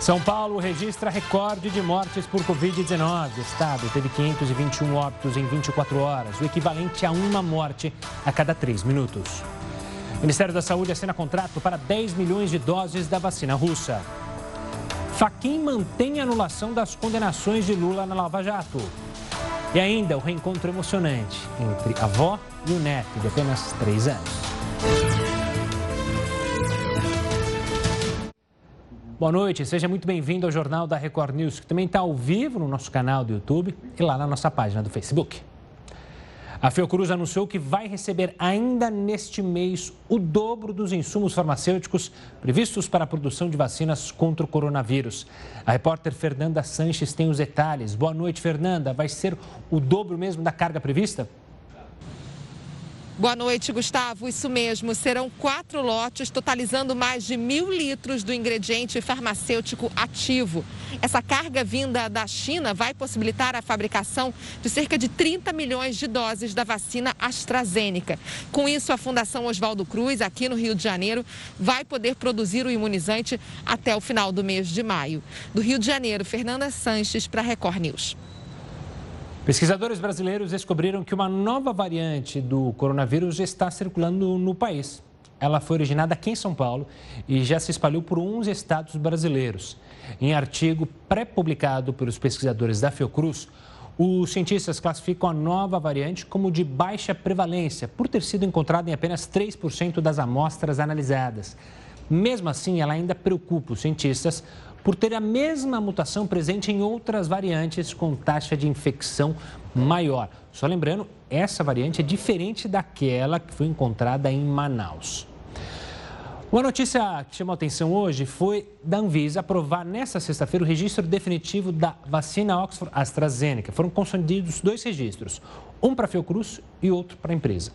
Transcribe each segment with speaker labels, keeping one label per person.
Speaker 1: São Paulo registra recorde de mortes por Covid-19. O estado teve 521 óbitos em 24 horas, o equivalente a uma morte a cada três minutos. O Ministério da Saúde assina contrato para 10 milhões de doses da vacina russa. Faquim mantém a anulação das condenações de Lula na Lava Jato. E ainda o reencontro emocionante entre a avó e o neto de apenas três anos. Boa noite, seja muito bem-vindo ao Jornal da Record News, que também está ao vivo no nosso canal do YouTube e lá na nossa página do Facebook. A Fiocruz anunciou que vai receber ainda neste mês o dobro dos insumos farmacêuticos previstos para a produção de vacinas contra o coronavírus. A repórter Fernanda Sanches tem os detalhes. Boa noite, Fernanda. Vai ser o dobro mesmo da carga prevista?
Speaker 2: Boa noite, Gustavo. Isso mesmo, serão quatro lotes, totalizando mais de mil litros do ingrediente farmacêutico ativo. Essa carga vinda da China vai possibilitar a fabricação de cerca de 30 milhões de doses da vacina AstraZeneca. Com isso, a Fundação Oswaldo Cruz, aqui no Rio de Janeiro, vai poder produzir o imunizante até o final do mês de maio. Do Rio de Janeiro, Fernanda Sanches, para Record News.
Speaker 1: Pesquisadores brasileiros descobriram que uma nova variante do coronavírus está circulando no país. Ela foi originada aqui em São Paulo e já se espalhou por 11 estados brasileiros. Em artigo pré-publicado pelos pesquisadores da Fiocruz, os cientistas classificam a nova variante como de baixa prevalência, por ter sido encontrada em apenas 3% das amostras analisadas. Mesmo assim, ela ainda preocupa os cientistas por ter a mesma mutação presente em outras variantes com taxa de infecção maior. Só lembrando, essa variante é diferente daquela que foi encontrada em Manaus. Uma notícia que chamou atenção hoje foi da Anvisa aprovar nesta sexta-feira o registro definitivo da vacina Oxford AstraZeneca. Foram concedidos dois registros, um para a Fiocruz e outro para a empresa.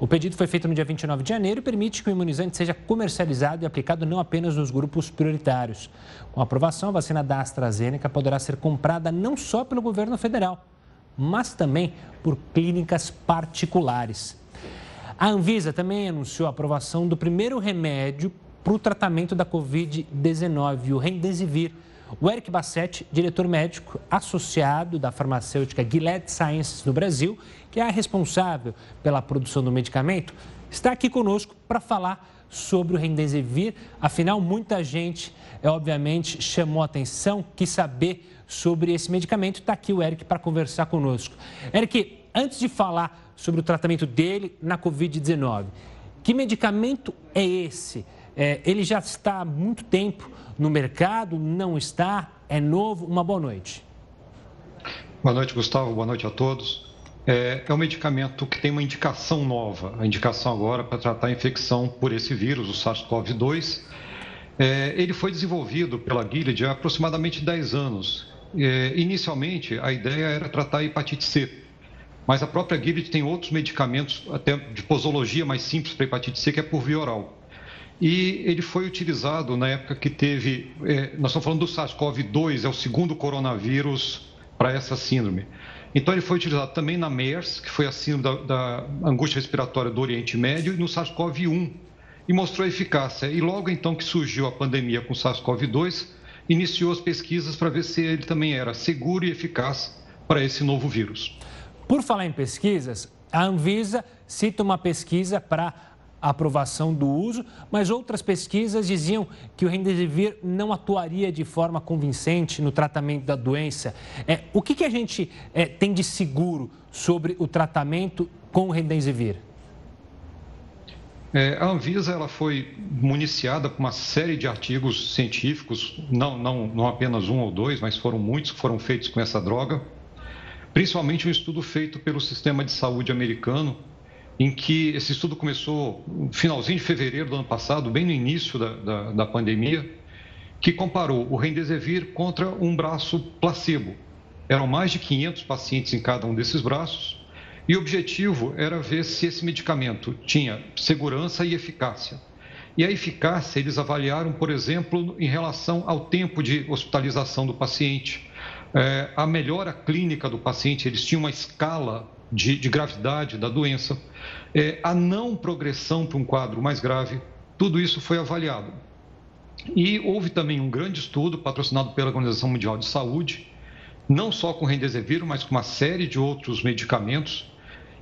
Speaker 1: O pedido foi feito no dia 29 de janeiro e permite que o imunizante seja comercializado e aplicado não apenas nos grupos prioritários. Com a aprovação, a vacina da AstraZeneca poderá ser comprada não só pelo governo federal, mas também por clínicas particulares. A Anvisa também anunciou a aprovação do primeiro remédio para o tratamento da Covid-19, o Remdesivir. O Eric Bassetti, diretor médico associado da farmacêutica Gilead Sciences no Brasil, que é a responsável pela produção do medicamento, está aqui conosco para falar sobre o Remdesivir. Afinal, muita gente, é, obviamente, chamou atenção, quis saber sobre esse medicamento. Está aqui o Eric para conversar conosco. Eric, antes de falar sobre o tratamento dele na Covid-19. Que medicamento é esse? É, ele já está há muito tempo no mercado? Não está? É novo? Uma boa noite.
Speaker 3: Boa noite, Gustavo. Boa noite a todos. É, é um medicamento que tem uma indicação nova. A indicação agora para tratar a infecção por esse vírus, o SARS-CoV-2. É, ele foi desenvolvido pela Gilead há aproximadamente 10 anos. É, inicialmente, a ideia era tratar a hepatite C, mas a própria Gilead tem outros medicamentos, até de posologia mais simples para hepatite C, que é por via oral. E ele foi utilizado na época que teve. É, nós estamos falando do SARS-CoV-2, é o segundo coronavírus para essa síndrome. Então, ele foi utilizado também na MERS, que foi a síndrome da, da angústia respiratória do Oriente Médio, e no SARS-CoV-1, e mostrou eficácia. E logo então que surgiu a pandemia com SARS-CoV-2, iniciou as pesquisas para ver se ele também era seguro e eficaz para esse novo vírus.
Speaker 1: Por falar em pesquisas, a Anvisa cita uma pesquisa para aprovação do uso, mas outras pesquisas diziam que o Remdesivir não atuaria de forma convincente no tratamento da doença. É, o que, que a gente é, tem de seguro sobre o tratamento com o Remdesivir?
Speaker 3: É, a Anvisa ela foi municiada com uma série de artigos científicos, não, não, não apenas um ou dois, mas foram muitos que foram feitos com essa droga principalmente um estudo feito pelo sistema de saúde americano, em que esse estudo começou no finalzinho de fevereiro do ano passado, bem no início da, da, da pandemia, que comparou o Remdesivir contra um braço placebo. Eram mais de 500 pacientes em cada um desses braços, e o objetivo era ver se esse medicamento tinha segurança e eficácia. E a eficácia eles avaliaram, por exemplo, em relação ao tempo de hospitalização do paciente, é, a melhora clínica do paciente, eles tinham uma escala de, de gravidade da doença, é, a não progressão para um quadro mais grave, tudo isso foi avaliado. E houve também um grande estudo patrocinado pela Organização Mundial de Saúde, não só com Remdesivir, mas com uma série de outros medicamentos.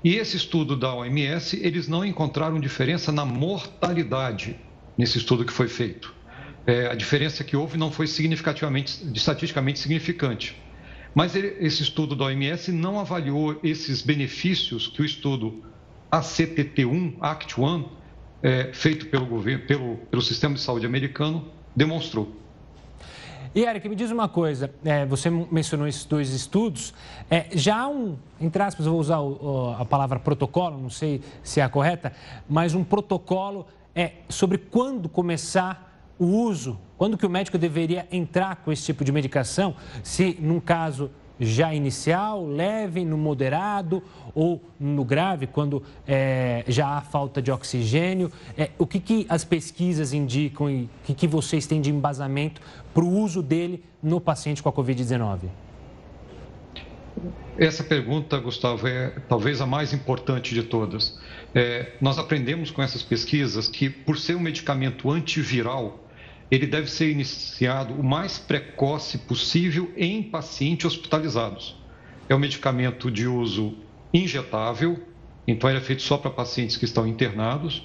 Speaker 3: E esse estudo da OMS, eles não encontraram diferença na mortalidade nesse estudo que foi feito. É, a diferença que houve não foi significativamente, estatisticamente significante. Mas ele, esse estudo da OMS não avaliou esses benefícios que o estudo ACTT1, ACT1, é, feito pelo, governo, pelo, pelo sistema de saúde americano, demonstrou.
Speaker 1: E, Eric, me diz uma coisa, é, você mencionou esses dois estudos, é, já há um, entre aspas, vou usar o, a palavra protocolo, não sei se é a correta, mas um protocolo é, sobre quando começar o uso, quando que o médico deveria entrar com esse tipo de medicação, se num caso já inicial, leve, no moderado ou no grave, quando é, já há falta de oxigênio? É, o que, que as pesquisas indicam e o que, que vocês têm de embasamento para o uso dele no paciente com a Covid-19?
Speaker 3: Essa pergunta, Gustavo, é talvez a mais importante de todas. É, nós aprendemos com essas pesquisas que, por ser um medicamento antiviral, ele deve ser iniciado o mais precoce possível em pacientes hospitalizados. É um medicamento de uso injetável, então ele é feito só para pacientes que estão internados.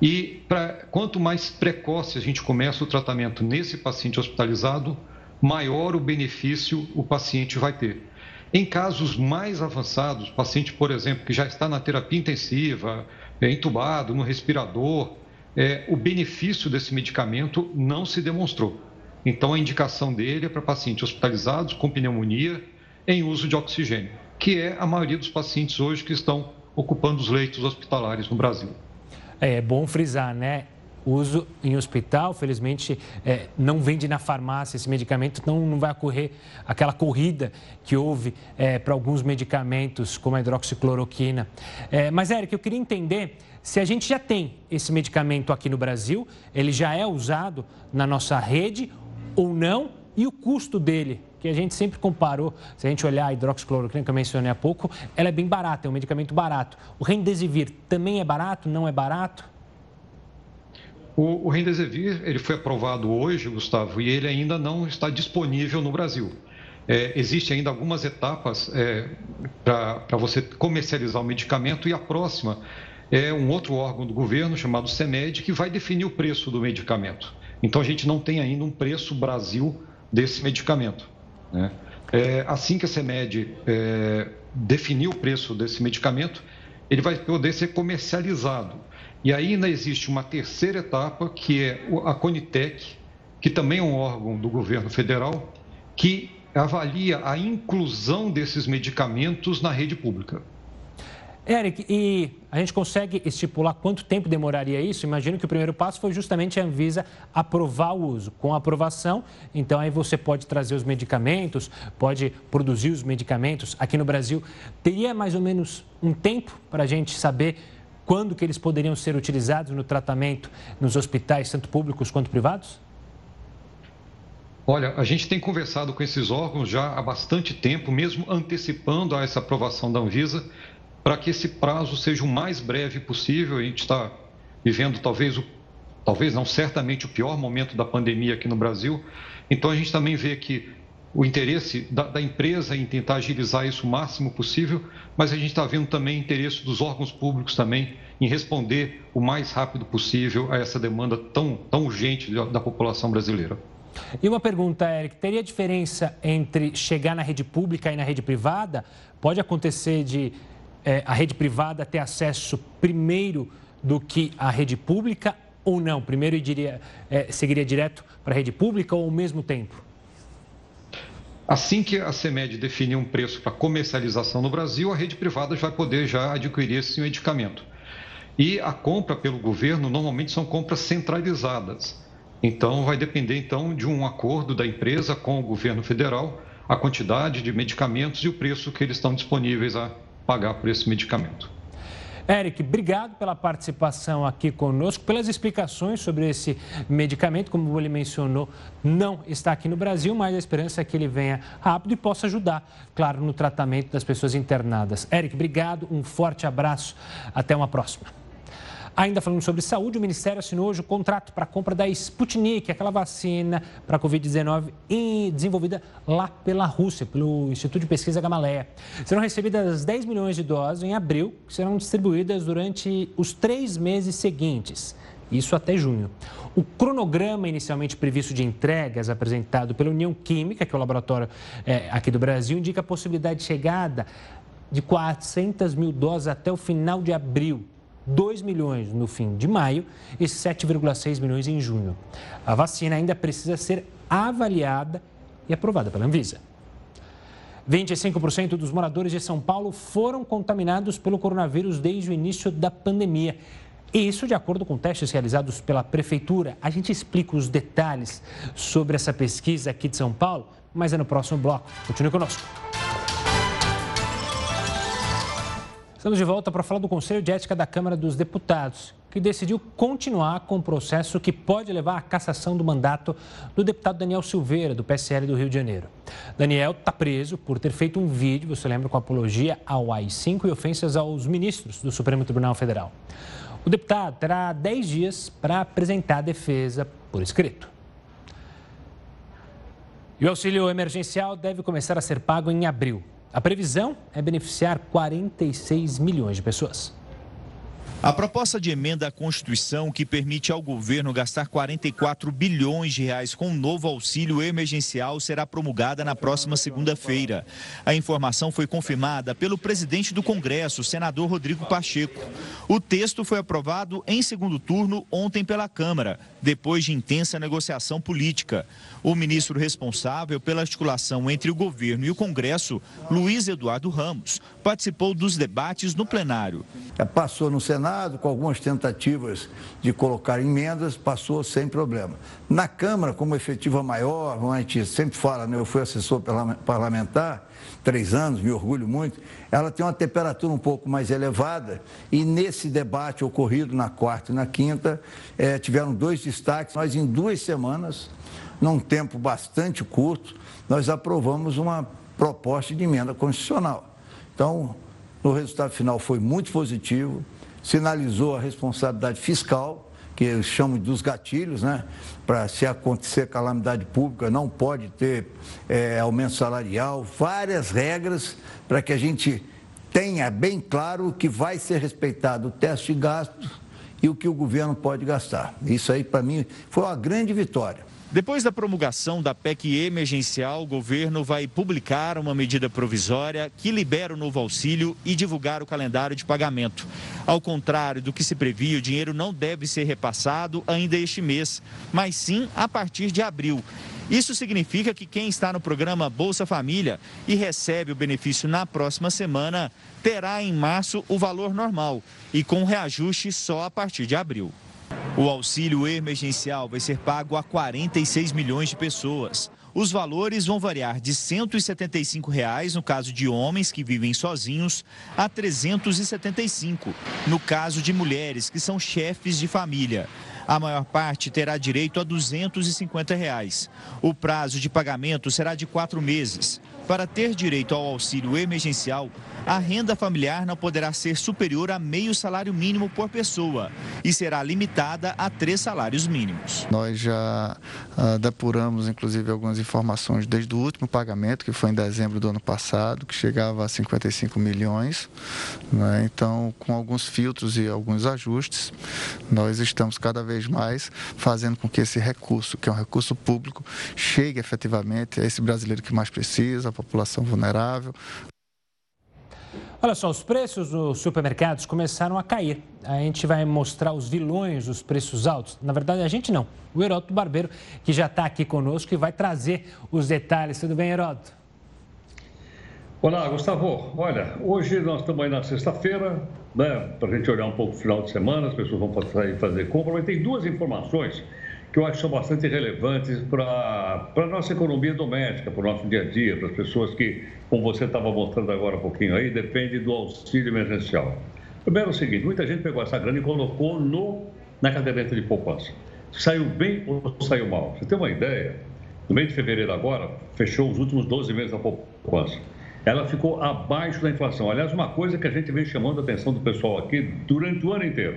Speaker 3: E pra, quanto mais precoce a gente começa o tratamento nesse paciente hospitalizado, maior o benefício o paciente vai ter. Em casos mais avançados, paciente, por exemplo, que já está na terapia intensiva, é entubado, no respirador, é, o benefício desse medicamento não se demonstrou. Então, a indicação dele é para pacientes hospitalizados com pneumonia em uso de oxigênio, que é a maioria dos pacientes hoje que estão ocupando os leitos hospitalares no Brasil.
Speaker 1: É, é bom frisar, né? uso em hospital, felizmente é, não vende na farmácia esse medicamento, então não vai ocorrer aquela corrida que houve é, para alguns medicamentos, como a hidroxicloroquina. É, mas, Eric, eu queria entender se a gente já tem esse medicamento aqui no Brasil, ele já é usado na nossa rede ou não, e o custo dele, que a gente sempre comparou, se a gente olhar a hidroxicloroquina que eu mencionei há pouco, ela é bem barata, é um medicamento barato. O Remdesivir também é barato, não é barato?
Speaker 3: O, o Remdesivir ele foi aprovado hoje, Gustavo, e ele ainda não está disponível no Brasil. É, Existem ainda algumas etapas é, para você comercializar o medicamento e a próxima é um outro órgão do governo chamado CEMED que vai definir o preço do medicamento. Então a gente não tem ainda um preço Brasil desse medicamento. Né? É, assim que a CEMED é, definir o preço desse medicamento, ele vai poder ser comercializado. E ainda existe uma terceira etapa, que é a Conitec, que também é um órgão do governo federal, que avalia a inclusão desses medicamentos na rede pública.
Speaker 1: Eric, e a gente consegue estipular quanto tempo demoraria isso? Imagino que o primeiro passo foi justamente a Anvisa aprovar o uso. Com a aprovação, então aí você pode trazer os medicamentos, pode produzir os medicamentos. Aqui no Brasil, teria mais ou menos um tempo para a gente saber quando que eles poderiam ser utilizados no tratamento nos hospitais, tanto públicos quanto privados?
Speaker 3: Olha, a gente tem conversado com esses órgãos já há bastante tempo, mesmo antecipando a essa aprovação da Anvisa, para que esse prazo seja o mais breve possível. A gente está vivendo talvez o, talvez não certamente o pior momento da pandemia aqui no Brasil. Então a gente também vê que o interesse da, da empresa em tentar agilizar isso o máximo possível, mas a gente está vendo também interesse dos órgãos públicos também em responder o mais rápido possível a essa demanda tão, tão urgente da, da população brasileira.
Speaker 1: E uma pergunta, Eric: teria diferença entre chegar na rede pública e na rede privada? Pode acontecer de é, a rede privada ter acesso primeiro do que a rede pública ou não? Primeiro iria, é, seguiria direto para a rede pública ou ao mesmo tempo?
Speaker 3: Assim que a CEMED definir um preço para comercialização no Brasil, a rede privada vai poder já adquirir esse medicamento. E a compra pelo governo normalmente são compras centralizadas. Então vai depender então de um acordo da empresa com o governo federal, a quantidade de medicamentos e o preço que eles estão disponíveis a pagar por esse medicamento.
Speaker 1: Eric, obrigado pela participação aqui conosco, pelas explicações sobre esse medicamento. Como ele mencionou, não está aqui no Brasil, mas a esperança é que ele venha rápido e possa ajudar, claro, no tratamento das pessoas internadas. Eric, obrigado, um forte abraço, até uma próxima. Ainda falando sobre saúde, o Ministério assinou hoje o contrato para a compra da Sputnik, aquela vacina para a Covid-19 desenvolvida lá pela Rússia, pelo Instituto de Pesquisa Gamaleia. Serão recebidas 10 milhões de doses em abril, que serão distribuídas durante os três meses seguintes, isso até junho. O cronograma inicialmente previsto de entregas apresentado pela União Química, que é o laboratório é, aqui do Brasil, indica a possibilidade de chegada de 400 mil doses até o final de abril. 2 milhões no fim de maio e 7,6 milhões em junho. A vacina ainda precisa ser avaliada e aprovada pela Anvisa. 25% dos moradores de São Paulo foram contaminados pelo coronavírus desde o início da pandemia. E isso de acordo com testes realizados pela Prefeitura. A gente explica os detalhes sobre essa pesquisa aqui de São Paulo, mas é no próximo bloco. Continue conosco. Estamos de volta para falar do Conselho de Ética da Câmara dos Deputados, que decidiu continuar com o processo que pode levar à cassação do mandato do deputado Daniel Silveira, do PSL do Rio de Janeiro. Daniel está preso por ter feito um vídeo, você lembra, com apologia ao AI-5 e ofensas aos ministros do Supremo Tribunal Federal. O deputado terá 10 dias para apresentar a defesa por escrito. E o auxílio emergencial deve começar a ser pago em abril. A previsão é beneficiar 46 milhões de pessoas.
Speaker 4: A proposta de emenda à Constituição que permite ao governo gastar 44 bilhões de reais com um novo auxílio emergencial será promulgada na próxima segunda-feira. A informação foi confirmada pelo presidente do Congresso, senador Rodrigo Pacheco. O texto foi aprovado em segundo turno ontem pela Câmara, depois de intensa negociação política. O ministro responsável pela articulação entre o governo e o Congresso, Luiz Eduardo Ramos, participou dos debates no plenário.
Speaker 5: Passou no Senado Senado, com algumas tentativas de colocar emendas, passou sem problema. Na Câmara, como efetiva maior, a gente sempre fala, né, eu fui assessor parlamentar, três anos, me orgulho muito, ela tem uma temperatura um pouco mais elevada e nesse debate ocorrido na quarta e na quinta, eh, tiveram dois destaques. Nós, em duas semanas, num tempo bastante curto, nós aprovamos uma proposta de emenda constitucional. Então, o resultado final foi muito positivo sinalizou a responsabilidade fiscal, que eu chamo dos gatilhos, né? Para se acontecer calamidade pública, não pode ter é, aumento salarial, várias regras para que a gente tenha bem claro que vai ser respeitado o teste de gastos e o que o governo pode gastar. Isso aí, para mim, foi uma grande vitória.
Speaker 4: Depois da promulgação da PEC emergencial, o governo vai publicar uma medida provisória que libera o novo auxílio e divulgar o calendário de pagamento. Ao contrário do que se previa, o dinheiro não deve ser repassado ainda este mês, mas sim a partir de abril. Isso significa que quem está no programa Bolsa Família e recebe o benefício na próxima semana terá em março o valor normal e com reajuste só a partir de abril. O auxílio emergencial vai ser pago a 46 milhões de pessoas. Os valores vão variar de 175 reais no caso de homens que vivem sozinhos a R$ 375 no caso de mulheres que são chefes de família. A maior parte terá direito a 250 reais. O prazo de pagamento será de quatro meses. Para ter direito ao auxílio emergencial, a renda familiar não poderá ser superior a meio salário mínimo por pessoa e será limitada a três salários mínimos.
Speaker 6: Nós já uh, depuramos, inclusive, algumas informações desde o último pagamento, que foi em dezembro do ano passado, que chegava a 55 milhões. Né? Então, com alguns filtros e alguns ajustes, nós estamos cada vez mais fazendo com que esse recurso, que é um recurso público, chegue efetivamente a esse brasileiro que mais precisa, população vulnerável.
Speaker 1: Olha só, os preços nos supermercados começaram a cair. A gente vai mostrar os vilões dos preços altos. Na verdade, a gente não. O Heródoto Barbeiro, que já está aqui conosco e vai trazer os detalhes. Tudo bem, Heródoto?
Speaker 7: Olá, Gustavo. Olha, hoje nós estamos aí na sexta-feira, né, para a gente olhar um pouco o final de semana, as pessoas vão sair fazer compra, mas tem duas informações que eu acho que são bastante relevantes para a nossa economia doméstica, para o nosso dia a dia, para as pessoas que, como você estava mostrando agora um pouquinho aí, dependem do auxílio emergencial. Primeiro é o seguinte, muita gente pegou essa grana e colocou no, na caderneta de poupança. Saiu bem ou saiu mal? Você tem uma ideia? No mês de fevereiro agora, fechou os últimos 12 meses da poupança. Ela ficou abaixo da inflação. Aliás, uma coisa que a gente vem chamando a atenção do pessoal aqui durante o ano inteiro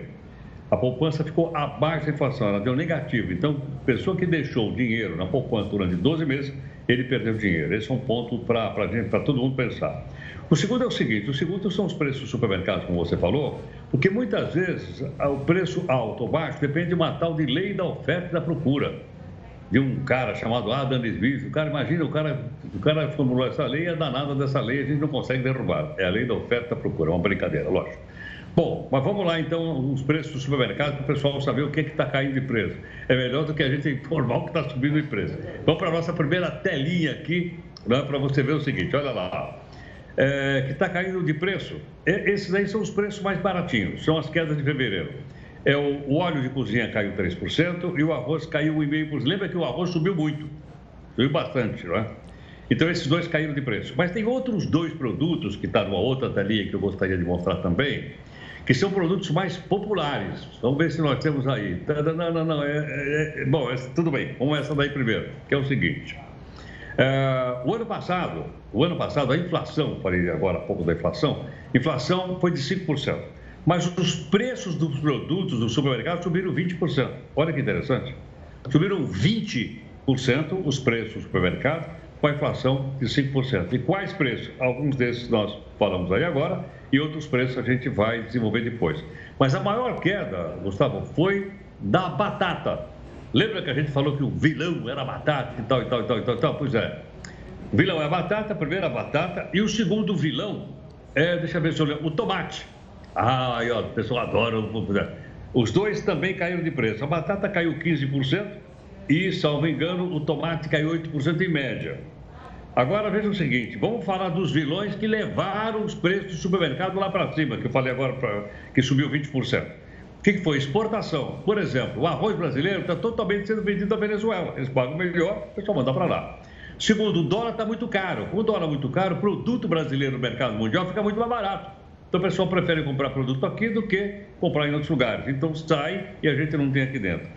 Speaker 7: A poupança ficou abaixo da inflação, ela deu negativo. Então, pessoa que deixou dinheiro na poupança durante 12 meses, ele perdeu dinheiro. Esse é um ponto para todo mundo pensar. O segundo é o seguinte: o segundo são os preços dos supermercados, como você falou, porque muitas vezes o preço alto ou baixo depende de uma tal de lei da oferta e da procura. De um cara chamado Adam Smith. O cara, imagina, o cara, o cara formulou essa lei, é danada dessa lei, a gente não consegue derrubar. É a lei da oferta e da procura, é uma brincadeira, lógico. Bom, mas vamos lá então, os preços do supermercado, para o pessoal saber o que está caindo de preço. É melhor do que a gente informar o que está subindo de preço. Vamos para a nossa primeira telinha aqui, né, para você ver o seguinte: olha lá é, que está caindo de preço. Esses aí são os preços mais baratinhos, são as quedas de fevereiro. É, o, o óleo de cozinha caiu 3% e o arroz caiu 1,5%. Lembra que o arroz subiu muito, subiu bastante, não é? Então, esses dois caíram de preço. Mas tem outros dois produtos, que está numa outra telinha que eu gostaria de mostrar também, que são produtos mais populares. Vamos ver se nós temos aí. Não, não, não. É, é, é, bom, tudo bem. Vamos essa daí primeiro, que é o seguinte. É, o ano passado, o ano passado, a inflação, falei agora há pouco da inflação, inflação foi de 5%. Mas os preços dos produtos do supermercado subiram 20%. Olha que interessante. Subiram 20% os preços do supermercado com a inflação de 5%. E quais preços? Alguns desses nós falamos aí agora e outros preços a gente vai desenvolver depois. Mas a maior queda, Gustavo, foi da batata. Lembra que a gente falou que o vilão era batata e tal, e tal, e tal, e tal, e tal? Pois é. O vilão é a batata, a primeira a batata, e o segundo vilão é, deixa eu ver se eu lembro, o tomate. Ah, aí, ó, o pessoal adora. Os dois também caíram de preço. A batata caiu 15% e, salvo engano, o tomate caiu 8% em média. Agora veja o seguinte: vamos falar dos vilões que levaram os preços do supermercado lá para cima, que eu falei agora pra, que subiu 20%. O que, foi? Exportação. Por exemplo, o arroz brasileiro está totalmente sendo vendido à Venezuela. Eles pagam melhor, o pessoal manda para lá. Segundo, o dólar está muito caro. Com o dólar muito caro, o produto brasileiro no mercado mundial fica muito mais barato. Então o pessoal prefere comprar produto aqui do que comprar em outros lugares. Então sai e a gente não tem aqui dentro.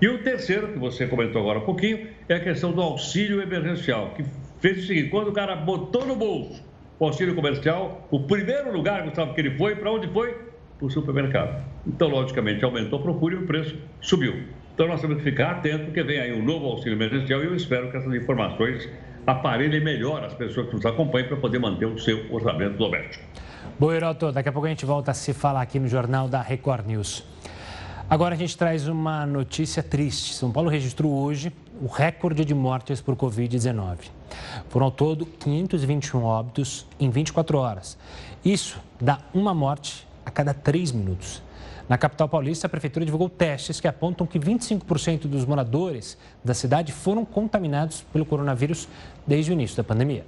Speaker 7: E o terceiro, que você comentou agora um pouquinho, é a questão do auxílio emergencial, que fez o seguinte: quando o cara botou no bolso o auxílio comercial, o primeiro lugar, Gustavo, que ele foi, para onde foi? para o supermercado. Então, logicamente, aumentou a procura e o preço subiu. Então, nós temos que ficar atentos, porque vem aí um novo auxílio emergencial e eu espero que essas informações aparelhem melhor as pessoas que nos acompanham para poder manter o seu orçamento doméstico.
Speaker 1: Boa, Heroto. Daqui a pouco a gente volta a se falar aqui no Jornal da Record News. Agora a gente traz uma notícia triste. São Paulo registrou hoje o recorde de mortes por Covid-19. Foram ao todo 521 óbitos em 24 horas. Isso dá uma morte a cada três minutos. Na capital paulista, a prefeitura divulgou testes que apontam que 25% dos moradores da cidade foram contaminados pelo coronavírus desde o início da pandemia.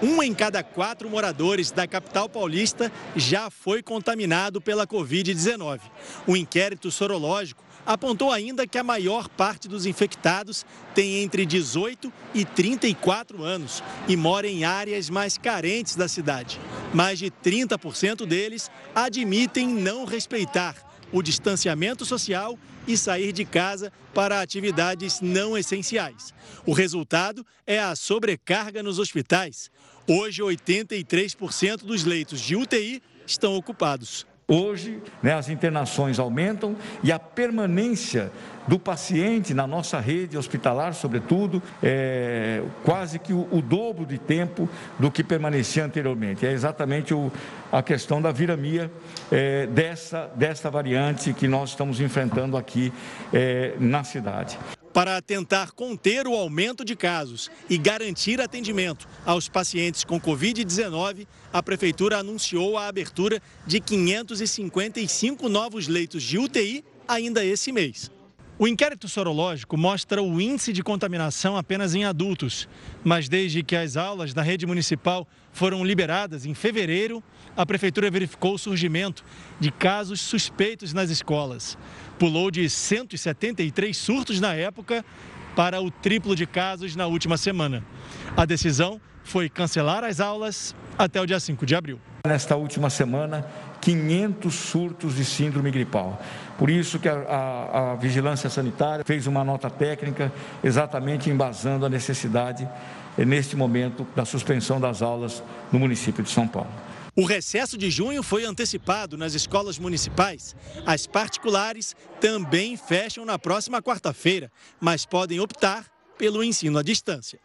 Speaker 8: Um em cada quatro moradores da capital paulista já foi contaminado pela Covid-19. O inquérito sorológico apontou ainda que a maior parte dos infectados tem entre 18 e 34 anos e mora em áreas mais carentes da cidade. Mais de 30% deles admitem não respeitar o distanciamento social e sair de casa para atividades não essenciais. O resultado é a sobrecarga nos hospitais. Hoje, 83% dos leitos de UTI estão ocupados.
Speaker 9: Hoje, né, as internações aumentam e a permanência do paciente na nossa rede hospitalar, sobretudo, é quase que o, o dobro de tempo do que permanecia anteriormente. É exatamente o, a questão da viramia é, dessa, dessa variante que nós estamos enfrentando aqui é, na cidade.
Speaker 8: Para tentar conter o aumento de casos e garantir atendimento aos pacientes com Covid-19, a Prefeitura anunciou a abertura de 555 novos leitos de UTI ainda esse mês. O inquérito sorológico mostra o índice de contaminação apenas em adultos, mas desde que as aulas da rede municipal foram liberadas em fevereiro, a Prefeitura verificou o surgimento de casos suspeitos nas escolas pulou de 173 surtos na época para o triplo de casos na última semana. A decisão foi cancelar as aulas até o dia 5 de abril.
Speaker 9: Nesta última semana, 500 surtos de síndrome gripal. Por isso que a, a, a, Vigilância Sanitária fez uma nota técnica exatamente embasando a necessidade, neste momento, da suspensão das aulas no município de São Paulo.
Speaker 8: O recesso de junho foi antecipado nas escolas municipais. As particulares também fecham na próxima quarta-feira, mas podem optar pelo ensino à distância.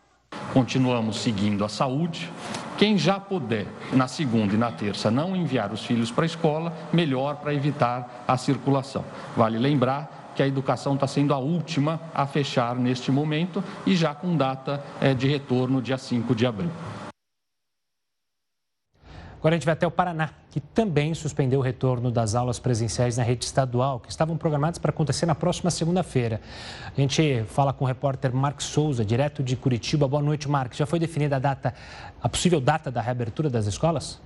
Speaker 10: Continuamos seguindo a saúde. Quem já puder, na segunda e na terça, não enviar os filhos para a escola, melhor para evitar a circulação. Vale lembrar que a educação está sendo a última a fechar neste momento e já com data eh, de retorno dia 5 de abril.
Speaker 1: Agora a gente vai até o Paraná, que também suspendeu o retorno das aulas presenciais na rede estadual, que estavam programadas para acontecer na próxima segunda-feira. A gente fala com o repórter Marcos Souza, direto de Curitiba. Boa noite, Marcos. Já foi definida a data, a possível data da reabertura das escolas?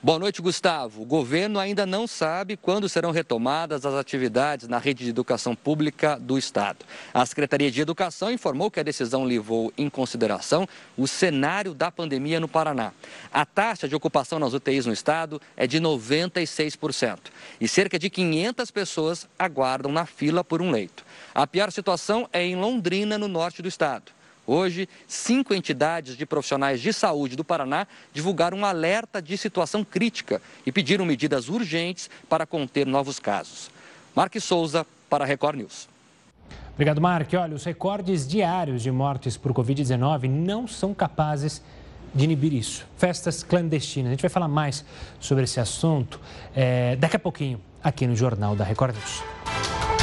Speaker 11: Boa noite, Gustavo. O governo ainda não sabe quando serão retomadas as atividades na rede de educação pública do Estado. A Secretaria de Educação informou que a decisão levou em consideração o cenário da pandemia no Paraná. A taxa de ocupação nas UTIs no Estado é de 96% e cerca de 500 pessoas aguardam na fila por um leito. A pior situação é em Londrina, no norte do Estado. Hoje, cinco entidades de profissionais de saúde do Paraná divulgaram um alerta de situação crítica e pediram medidas urgentes para conter novos casos. Marque Souza, para a Record News.
Speaker 1: Obrigado, Mark. Olha, os recordes diários de mortes por Covid-19 não são capazes de inibir isso. Festas clandestinas. A gente vai falar mais sobre esse assunto é, daqui a pouquinho aqui no Jornal da Record News.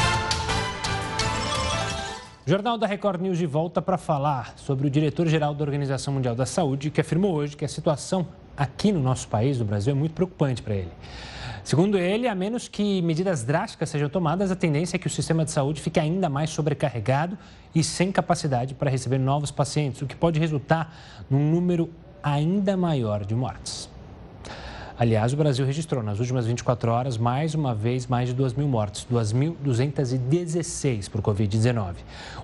Speaker 1: O Jornal da Record News de volta para falar sobre o diretor-geral da Organização Mundial da Saúde, que afirmou hoje que a situação aqui no nosso país, no Brasil, é muito preocupante para ele. Segundo ele, a menos que medidas drásticas sejam tomadas, a tendência é que o sistema de saúde fique ainda mais sobrecarregado e sem capacidade para receber novos pacientes, o que pode resultar num número ainda maior de mortes. Aliás, o Brasil registrou nas últimas 24 horas mais uma vez mais de 2 mil mortes, 2.216 por Covid-19.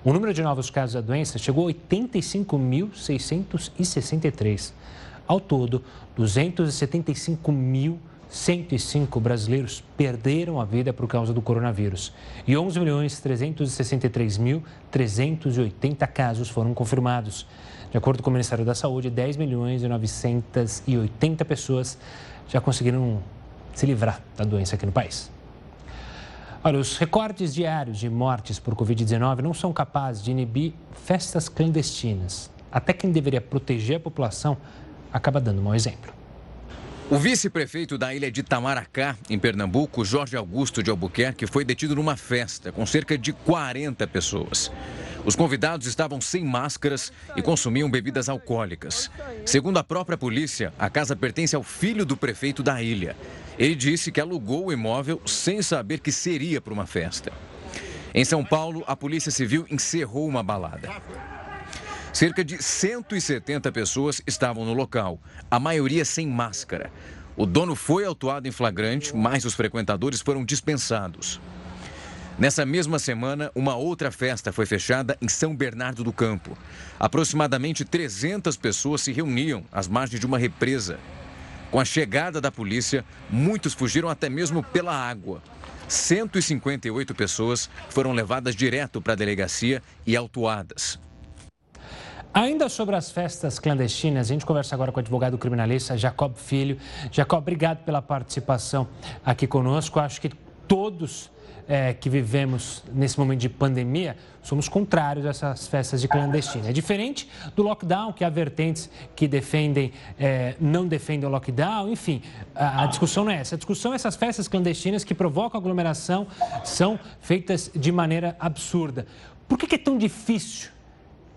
Speaker 1: O número de novos casos da doença chegou a 85.663. Ao todo, 275.105 brasileiros perderam a vida por causa do coronavírus e 11.363.380 casos foram confirmados. De acordo com o Ministério da Saúde, 10 milhões e 980 pessoas já conseguiram se livrar da doença aqui no país. Olha, os recortes diários de mortes por Covid-19 não são capazes de inibir festas clandestinas. Até quem deveria proteger a população acaba dando um mau exemplo.
Speaker 12: O vice-prefeito da ilha de Tamaracá, em Pernambuco, Jorge Augusto de Albuquerque, foi detido numa festa com cerca de 40 pessoas. Os convidados estavam sem máscaras e consumiam bebidas alcoólicas. Segundo a própria polícia, a casa pertence ao filho do prefeito da ilha. Ele disse que alugou o imóvel sem saber que seria para uma festa. Em São Paulo, a Polícia Civil encerrou uma balada. Cerca de 170 pessoas estavam no local, a maioria sem máscara. O dono foi autuado em flagrante, mas os frequentadores foram dispensados. Nessa mesma semana, uma outra festa foi fechada em São Bernardo do Campo. Aproximadamente 300 pessoas se reuniam às margens de uma represa. Com a chegada da polícia, muitos fugiram até mesmo pela água. 158 pessoas foram levadas direto para a delegacia e autuadas.
Speaker 1: Ainda sobre as festas clandestinas, a gente conversa agora com o advogado criminalista Jacob Filho. Jacob, obrigado pela participação aqui conosco. Acho que todos é, que vivemos nesse momento de pandemia, somos contrários a essas festas de clandestina. É diferente do lockdown, que há vertentes que defendem, é, não defendem o lockdown, enfim, a, a, discussão não é essa. A discussão é essas festas clandestinas que provocam aglomeração, são feitas de maneira absurda. Por que, que é tão difícil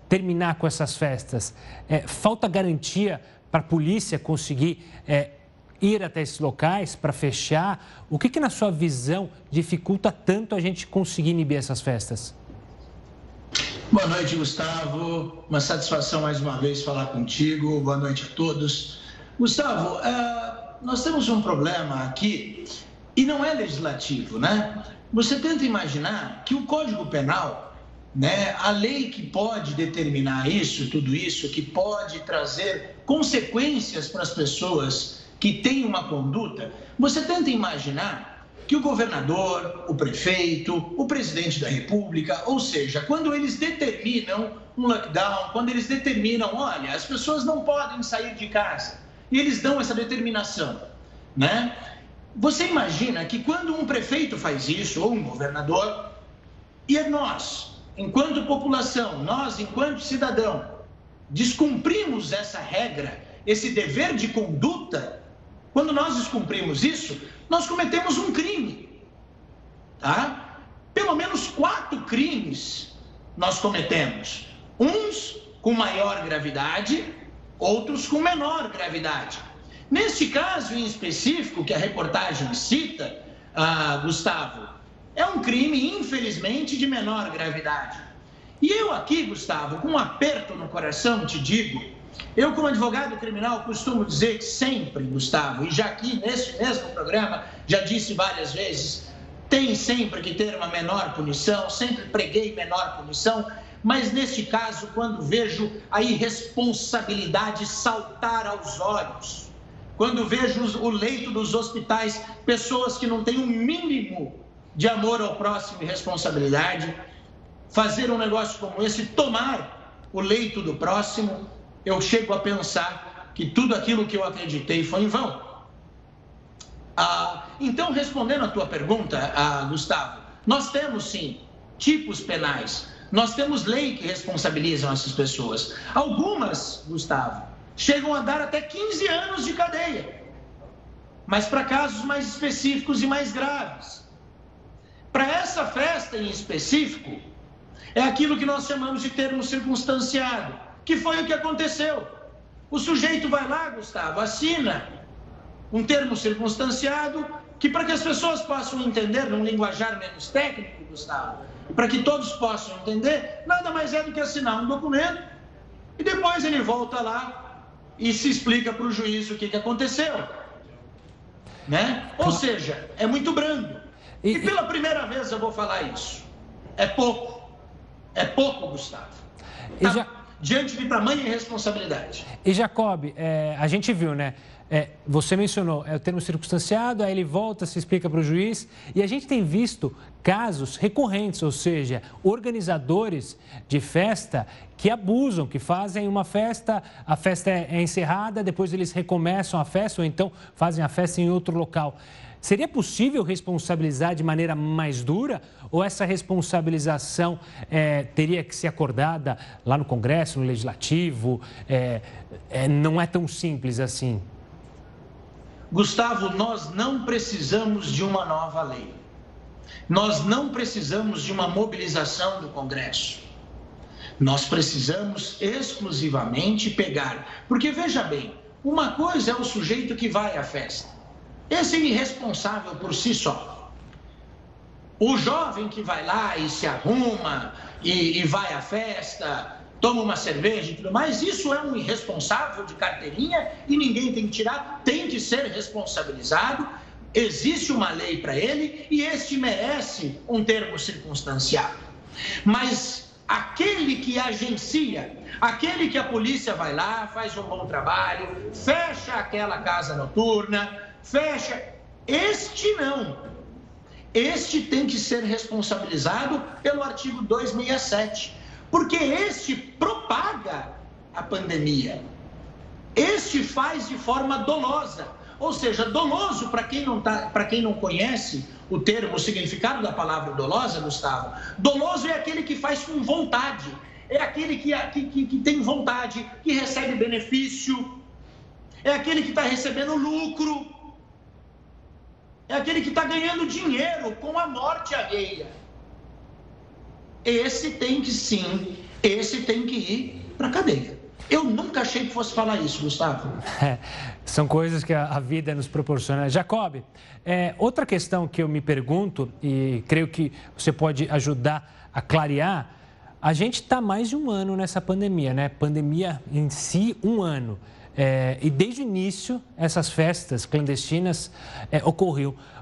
Speaker 1: terminar com essas festas? É, falta garantia para a polícia conseguir é, ir até esses locais para fechar? O que, que, na sua visão, dificulta tanto a gente conseguir inibir essas festas?
Speaker 13: Boa noite, Gustavo. Uma satisfação mais uma vez falar contigo. Boa noite a todos. Gustavo, uh, nós temos um problema aqui e não é legislativo, né? Você tenta imaginar que o Código Penal, né, a lei que pode determinar isso, tudo isso, que pode trazer consequências para as pessoas que tem uma conduta, você tenta imaginar que o governador, o prefeito, o presidente da república, ou seja, quando eles determinam um lockdown, quando eles determinam, olha, as pessoas não podem sair de casa, e eles dão essa determinação, né? Você imagina que quando um prefeito faz isso, ou um governador, e é nós, enquanto população, nós, enquanto cidadão, descumprimos essa regra, esse dever de conduta, quando nós descumprimos isso, nós cometemos um crime. Tá? Pelo menos quatro crimes nós cometemos. Uns com maior gravidade, outros com menor gravidade. Neste caso em específico, que a reportagem cita, ah, Gustavo, é um crime, infelizmente, de menor gravidade. E eu aqui, Gustavo, com um aperto no coração, te digo, eu, como advogado criminal, costumo dizer que sempre, Gustavo, e já aqui nesse mesmo programa, já disse várias vezes, tem sempre que ter uma menor punição, sempre preguei menor punição, mas neste caso, quando vejo a irresponsabilidade saltar aos olhos, quando vejo o leito dos hospitais, pessoas que não têm um mínimo de amor ao próximo e responsabilidade, fazer um negócio como esse, tomar o leito do próximo, eu chego a pensar que tudo aquilo que eu acreditei foi em vão. Ah, então, respondendo à tua pergunta, ah, Gustavo, nós temos sim tipos penais, nós temos lei que responsabilizam essas pessoas. Algumas, Gustavo, chegam a dar até 15 anos de cadeia, mas para casos mais específicos e mais graves. Para essa festa em específico, é aquilo que nós chamamos de termo circunstanciado, que foi o que aconteceu. O sujeito vai lá, Gustavo, assina um termo circunstanciado que, para que as pessoas possam entender num linguajar menos técnico, Gustavo, para que todos possam entender, nada mais é do que assinar um documento e depois ele volta lá e se explica para o juiz o que, que aconteceu. Né? Ou seja, é muito brando. E, e pela primeira vez eu vou falar isso. É pouco. É pouco, Gustavo. Tá já... Diante de tamanha irresponsabilidade.
Speaker 1: E Jacob, é, a gente viu, né? É, você mencionou, é o termo circunstanciado, aí ele volta, se explica para o juiz, e a gente tem visto casos recorrentes, ou seja, organizadores de festa que abusam, que fazem uma festa, a festa é, é encerrada, depois eles recomeçam a festa, ou então fazem a festa em outro local. Seria possível responsabilizar de maneira mais dura ou essa responsabilização é, teria que ser acordada lá no Congresso, no Legislativo? É, é, não é tão simples assim.
Speaker 13: Gustavo, nós não precisamos de uma nova lei. Nós não precisamos de uma mobilização do Congresso. Nós precisamos exclusivamente pegar. Porque veja bem, uma coisa é o sujeito que vai à festa. Esse é irresponsável por si só. O jovem que vai lá e se arruma e, e vai à festa, toma uma cerveja e tudo mais, isso é um irresponsável de carteirinha e ninguém tem que tirar, tem que ser responsabilizado. Existe uma lei para ele e este merece um termo circunstanciado. Mas aquele que agencia, aquele que a polícia vai lá, faz um bom trabalho, fecha aquela casa noturna, fecha. Este não. Este tem que ser responsabilizado pelo artigo 267, porque este propaga a pandemia. Este faz de forma dolosa, ou seja, doloso para quem não tá, para quem não conhece o termo, o significado da palavra dolosa, Gustavo. Doloso é aquele que faz com vontade, é aquele que, que, que tem vontade, que recebe benefício, é aquele que está recebendo lucro é aquele que está ganhando dinheiro com a morte alheia. Esse tem que sim, esse tem que ir para a cadeia. Eu nunca achei que fosse falar isso, Gustavo.
Speaker 1: É, são coisas que a, vida nos proporciona. Jacob, é, outra questão que eu me pergunto, e creio que você pode ajudar a clarear, a gente está mais de um ano nessa pandemia, né? Pandemia em si, um ano. É, e desde o início, essas festas clandestinas é.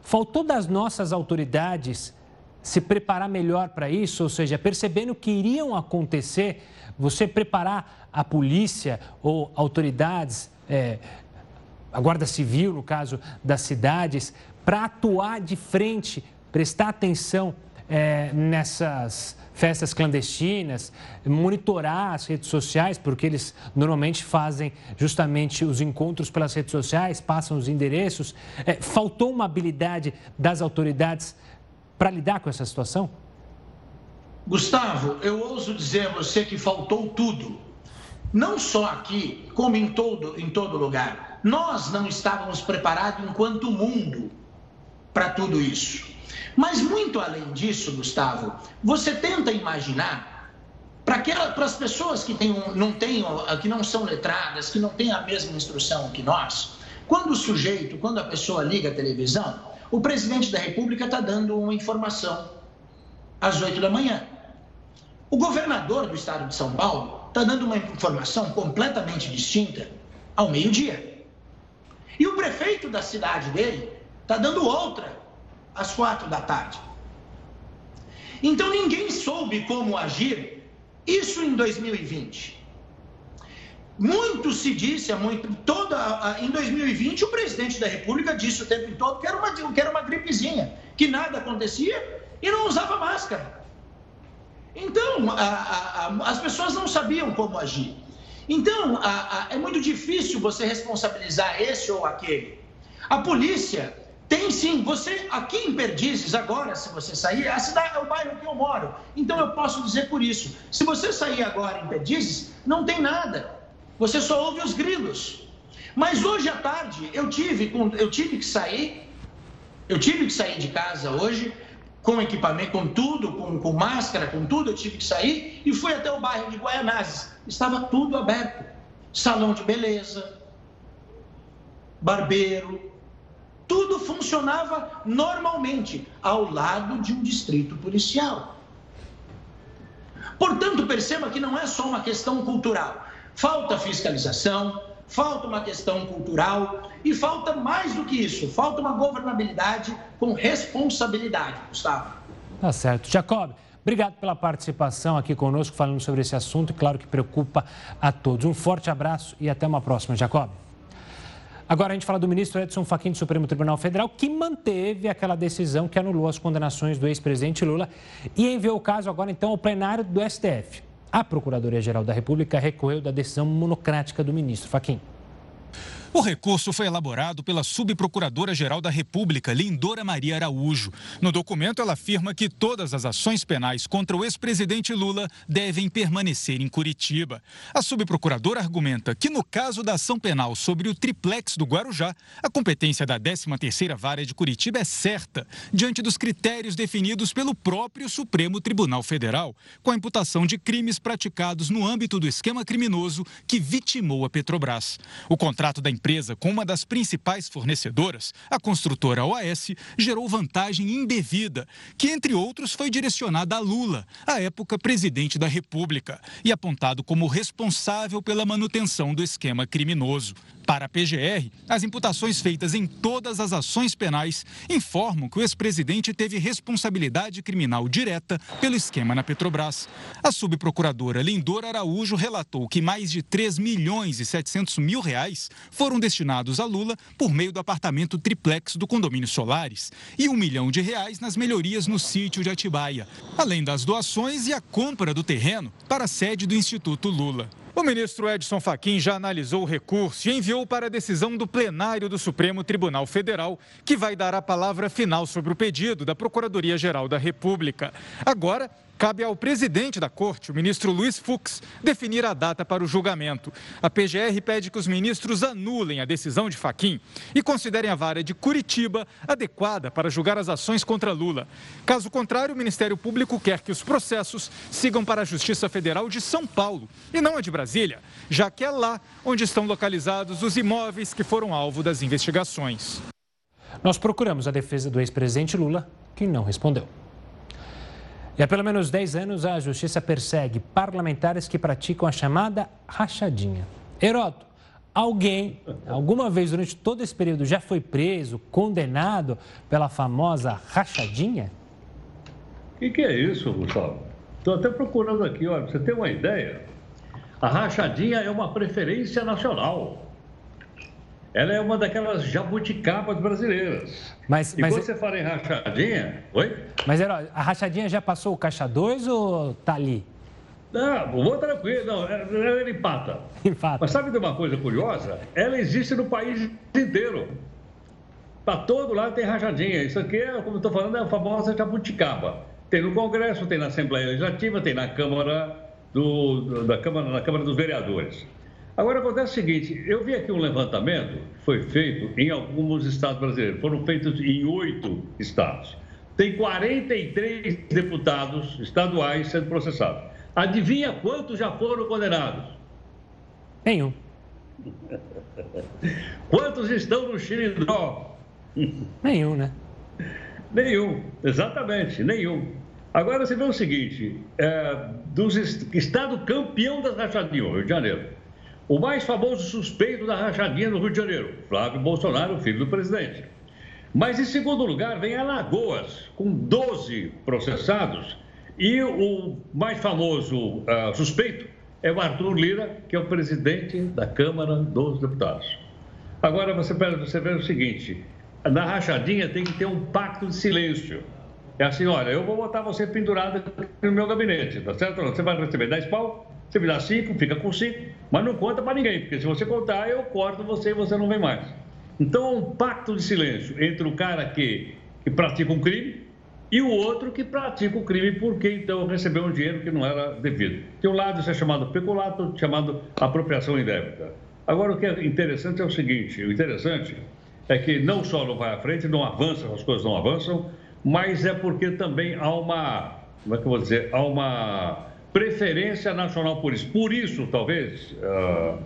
Speaker 1: Faltou das nossas autoridades se preparar melhor para isso, ou seja, percebendo que iriam acontecer, você preparar a polícia ou autoridades, é, a Guarda Civil, no caso das cidades, para atuar de frente, prestar atenção é, nessas festas clandestinas, monitorar as redes sociais, porque eles normalmente fazem justamente os encontros pelas redes sociais, passam os endereços. É, faltou uma habilidade das autoridades para lidar com essa situação?
Speaker 13: Gustavo, eu ouso dizer a você que faltou tudo. Não só aqui, como em todo, em todo lugar. Nós não estávamos preparados enquanto mundo para tudo isso. Mas muito além disso, Gustavo, você tenta imaginar para as pessoas que tem, não têm, que não são letradas, que não têm a mesma instrução que nós, quando o sujeito, quando a pessoa liga a televisão, o presidente da República está dando uma informação às 8 da manhã. O governador do estado de São Paulo está dando uma informação completamente distinta ao meio-dia. E o prefeito da cidade dele está dando outra às quatro da tarde. Então ninguém soube como agir, isso em 2020. Muito se disse, muito, toda, em 2020 o presidente da República disse o tempo todo que era, uma, que era uma gripezinha, que nada acontecia e não usava máscara. Então, a, a, a, as pessoas não sabiam como agir. Então, é muito difícil você responsabilizar esse ou aquele. A polícia tem sim, você aqui em Perdizes, agora, se você sair, a cidade é o bairro que eu moro, então eu posso dizer por isso. Se você sair agora em Perdizes, não tem nada, você só ouve os grilos. Mas hoje à tarde eu tive, eu tive que sair, eu tive que sair de casa hoje, com equipamento, com tudo, com, com máscara, com tudo, eu tive que sair e fui até o bairro de Guaianazes. Estava tudo aberto. Salão de beleza, barbeiro, tudo funcionava normalmente ao lado de um distrito policial. Portanto, perceba que não é só uma questão cultural. Falta fiscalização, falta uma questão cultural e falta mais do que isso, falta uma governabilidade com responsabilidade, Gustavo.
Speaker 1: Tá certo. Jacob, obrigado pela participação aqui conosco, falando sobre esse assunto, claro que preocupa a todos. Um forte abraço e até uma próxima, Jacob. Agora a gente fala do ministro Edson Fachin do Supremo Tribunal Federal, que manteve aquela decisão que anulou as condenações do ex-presidente Lula e enviou o caso agora então ao plenário do STF. A Procuradoria-Geral da República recorreu da decisão monocrática do ministro Fachin.
Speaker 14: O recurso foi elaborado pela subprocuradora-geral da República, Lindora Maria Araújo. No documento, ela afirma que todas as ações penais contra o ex-presidente Lula devem permanecer em Curitiba. A subprocuradora argumenta que, no caso da ação penal sobre o triplex do Guarujá, a competência da 13ª Vara de Curitiba é certa, diante dos critérios definidos pelo próprio Supremo Tribunal Federal, com a imputação de crimes praticados no âmbito do esquema criminoso que vitimou a Petrobras. O contrato da com uma das principais fornecedoras, a construtora OAS, gerou vantagem indevida, que, entre outros, foi direcionada a Lula, à época presidente da República, e apontado como responsável pela manutenção do esquema criminoso. Para a PGR, as imputações feitas em todas as ações penais informam que o ex-presidente teve responsabilidade criminal direta pelo esquema na Petrobras. A subprocuradora Lindor Araújo relatou que mais de 3 milhões e 700 mil reais foram destinados a Lula por meio do apartamento triplex do condomínio Solares e um milhão de reais nas melhorias no sítio de Atibaia, além das doações e a compra do terreno para a sede do Instituto Lula. O ministro Edson Fachin já analisou o recurso e enviou para a decisão do plenário do Supremo Tribunal Federal, que vai dar a palavra final sobre o pedido da Procuradoria-Geral da República. Agora, Cabe ao presidente da corte, o ministro Luiz Fux, definir a data para o julgamento. A PGR pede que os ministros anulem a decisão de Faquim e considerem a vara de Curitiba adequada para julgar as ações contra Lula. Caso contrário, o Ministério Público quer que os processos sigam para a Justiça Federal de São Paulo e não a de Brasília, já que é lá onde estão localizados os imóveis que foram alvo das investigações.
Speaker 1: Nós procuramos a defesa do ex-presidente Lula, que não respondeu. E há pelo menos 10 anos, a justiça persegue parlamentares que praticam a chamada rachadinha. Heroto, alguém, alguma vez durante todo esse período, já foi preso, condenado pela famosa rachadinha?
Speaker 7: O que, que, é isso, Gustavo? Estou até procurando aqui, olha, você tem uma ideia? A rachadinha é uma preferência nacional. Ela é uma daquelas jabuticabas brasileiras.
Speaker 1: Mas,
Speaker 7: e
Speaker 1: mas...
Speaker 7: quando você fala em rachadinha... Oi?
Speaker 1: Mas, Herói, a rachadinha já passou o caixa 2 ou tá ali?
Speaker 7: Não, vou tranquilo, não, ela empata.
Speaker 1: empata.
Speaker 7: Mas sabe de uma coisa curiosa? Ela existe no país inteiro. Para todo lado tem rachadinha. Isso aqui, é, como eu estou falando, é a famosa jabuticaba. Tem no Congresso, tem na Assembleia Legislativa, tem na Câmara, do, da Câmara, na Câmara dos Vereadores. Agora acontece o seguinte: eu vi aqui um levantamento que foi feito em alguns estados brasileiros, foram feitos em oito estados. Tem 43 deputados estaduais sendo processados. Adivinha quantos já foram condenados?
Speaker 1: Nenhum.
Speaker 7: quantos estão no Xirindó?
Speaker 1: Nenhum, né?
Speaker 7: Nenhum, exatamente, nenhum. Agora você vê o seguinte: é, dos estado campeão das rachadinhas, Rio de Janeiro. O mais famoso suspeito da rachadinha no Rio de Janeiro, Flávio Bolsonaro, filho do presidente. Mas em segundo lugar vem Alagoas, com 12 processados, e o mais famoso uh, suspeito é o Arthur Lira, que é o presidente da Câmara dos Deputados. Agora você, você vê o seguinte: na rachadinha tem que ter um pacto de silêncio. É assim, olha, eu vou botar você pendurado no meu gabinete, tá certo? Você vai receber 10 pau, você me dá 5, fica com 5, mas não conta para ninguém, porque se você contar, eu corto você e você não vem mais. Então, um pacto de silêncio entre o cara que, que pratica um crime e o outro que pratica o crime porque então recebeu um dinheiro que não era devido. De um lado isso é chamado peculato, chamado apropriação indébita. Agora o que é interessante é o seguinte, o interessante é que não só não vai à frente, não avança, as coisas não avançam, mas é porque também há uma, como é que eu vou dizer, há uma preferência nacional por isso. Por isso, talvez, uh,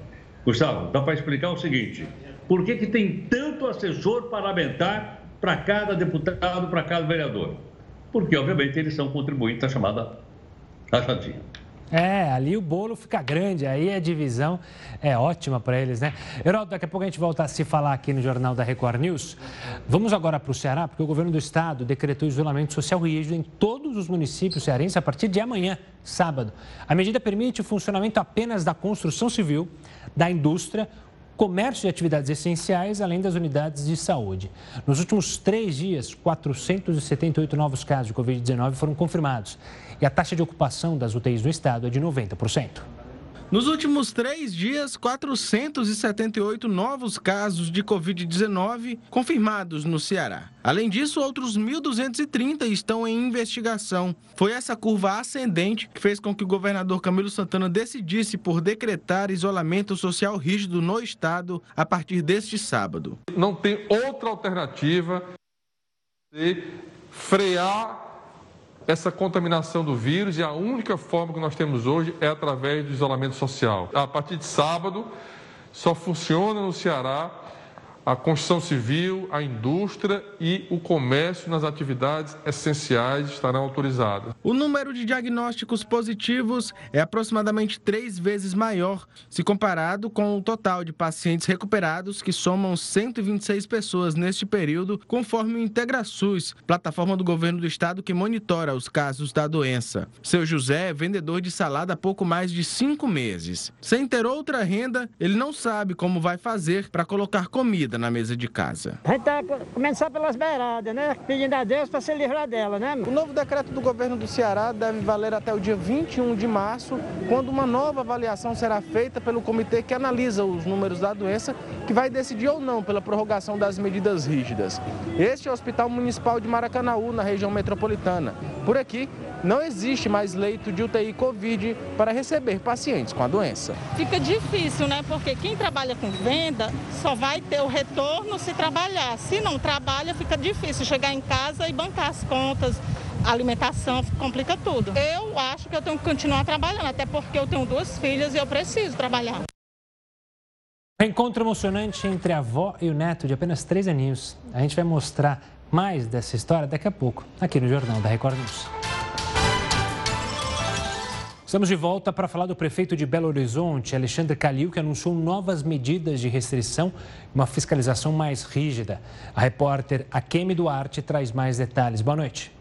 Speaker 7: Gustavo, dá para explicar o seguinte: por que, que tem tanto assessor parlamentar para cada deputado, para cada vereador? Porque, obviamente, eles são contribuintes da chamada rachadinha.
Speaker 1: É, ali o bolo fica grande, aí a divisão é ótima para eles, né? Heraldo, daqui a pouco a gente volta a se falar aqui no Jornal da Record News. Vamos agora para o Ceará, porque o governo do estado decretou isolamento social rígido em todos os municípios cearenses a partir de amanhã, sábado. A medida permite o funcionamento apenas da construção civil, da indústria, comércio e atividades essenciais, além das unidades de saúde. Nos últimos três dias, 478 novos casos de Covid-19 foram confirmados e a taxa de ocupação das UTIs no estado é de 90%.
Speaker 15: Nos últimos três dias, 478 novos casos de Covid-19 confirmados no Ceará. Além disso, outros 1.230 estão em investigação. Foi essa curva ascendente que fez com que o governador Camilo Santana decidisse por decretar isolamento social rígido no estado a partir deste sábado.
Speaker 16: Não tem outra alternativa de frear essa contaminação do vírus e a única forma que nós temos hoje é através do isolamento social. A partir de sábado, só funciona no Ceará a construção civil, a indústria e o comércio nas atividades essenciais estarão autorizadas.
Speaker 15: O número de diagnósticos positivos é aproximadamente três vezes maior se comparado com o total de pacientes recuperados, que somam 126 pessoas neste período, conforme o IntegraSUS, plataforma do governo do estado que monitora os casos da doença. Seu José é vendedor de salada há pouco mais de cinco meses. Sem ter outra renda, ele não sabe como vai fazer para colocar comida na mesa de casa.
Speaker 17: A gente tá começando pelas beiradas, né? Pedindo a Deus para se livrar dela, né?
Speaker 15: O novo decreto do governo do Ceará deve valer até o dia 21 de março, quando uma nova avaliação será feita pelo comitê que analisa os números da doença, que vai decidir ou não pela prorrogação das medidas rígidas. Este é o Hospital Municipal de Maracanaú, na região metropolitana. Por aqui, não existe mais leito de UTI Covid para receber pacientes com a doença.
Speaker 18: Fica difícil, né? Porque quem trabalha com venda só vai ter o retorno se trabalhar. Se não trabalha, fica difícil chegar em casa e bancar as contas, a alimentação, complica tudo. Eu acho que eu tenho que continuar trabalhando, até porque eu tenho duas filhas e eu preciso trabalhar.
Speaker 1: Encontro emocionante entre a avó e o neto de apenas três aninhos. A gente vai mostrar mais dessa história daqui a pouco, aqui no Jornal da Record News. Estamos de volta para falar do prefeito de Belo Horizonte, Alexandre Calil, que anunciou novas medidas de restrição e uma fiscalização mais rígida. A repórter Akemi Duarte traz mais detalhes. Boa noite.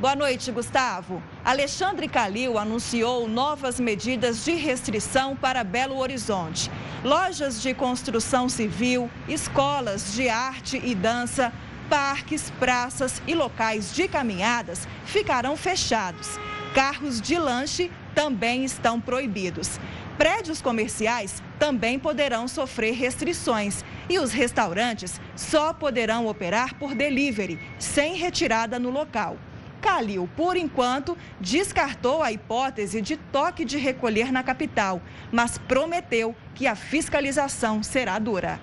Speaker 19: Boa noite, Gustavo. Alexandre Calil anunciou novas medidas de restrição para Belo Horizonte. Lojas de construção civil, escolas de arte e dança, parques, praças e locais de caminhadas ficarão fechados. Carros de lanche também estão proibidos. Prédios comerciais também poderão sofrer restrições e os restaurantes só poderão operar por delivery, sem retirada no local. Calil, por enquanto, descartou a hipótese de toque de recolher na capital, mas prometeu que a fiscalização será dura.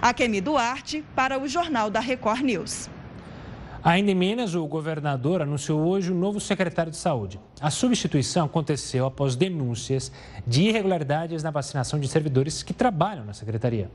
Speaker 19: Akemi Duarte, para o Jornal da Record News.
Speaker 1: Ainda em Minas, o governador anunciou hoje o novo secretário de Saúde. A substituição aconteceu após denúncias de irregularidades na vacinação de servidores que trabalham na secretaria.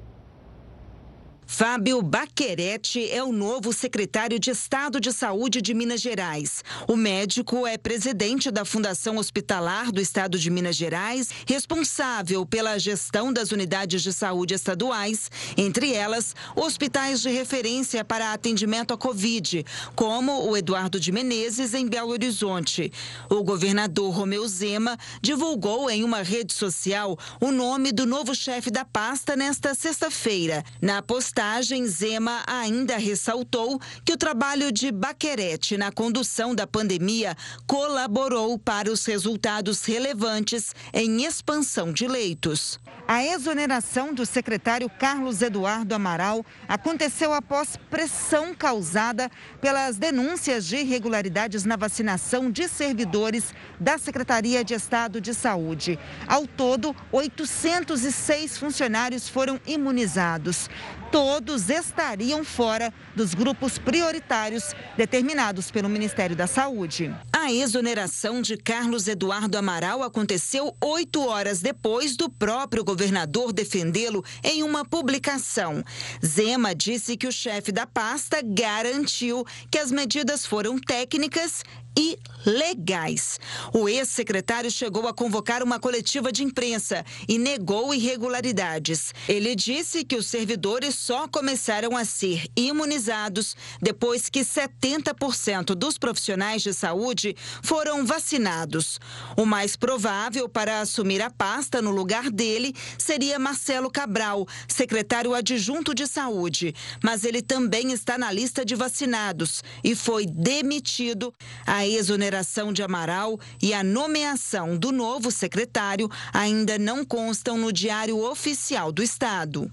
Speaker 20: Fábio Baquerete é o novo secretário de Estado de Saúde de Minas Gerais. O médico é presidente da Fundação Hospitalar do Estado de Minas Gerais, responsável pela gestão das unidades de saúde estaduais, entre elas hospitais de referência para atendimento à Covid, como o Eduardo de Menezes, em Belo Horizonte. O governador Romeu Zema divulgou em uma rede social o nome do novo chefe da pasta nesta sexta-feira. Na postagem, postagem, Zema ainda ressaltou que o trabalho de Baquerete na condução da pandemia colaborou para os resultados relevantes em expansão de leitos. A exoneração do secretário Carlos Eduardo Amaral aconteceu após pressão causada pelas denúncias de irregularidades na vacinação de servidores da Secretaria de Estado de Saúde. Ao todo, 806 funcionários foram imunizados todos estariam fora dos grupos prioritários determinados pelo Ministério da Saúde. A exoneração de Carlos Eduardo Amaral aconteceu oito horas depois do próprio governador defendê-lo em uma publicação. Zema disse que o chefe da pasta garantiu que as medidas foram técnicas e legais. O ex-secretário chegou a convocar uma coletiva de imprensa e negou irregularidades. Ele disse que os servidores só começaram a ser imunizados depois que 70% dos profissionais de saúde foram vacinados. O mais provável para assumir a pasta no lugar dele seria Marcelo Cabral, secretário adjunto de saúde, mas ele também está na lista de vacinados e foi demitido. A a exoneração de Amaral e a nomeação do novo secretário ainda não constam no Diário Oficial do Estado.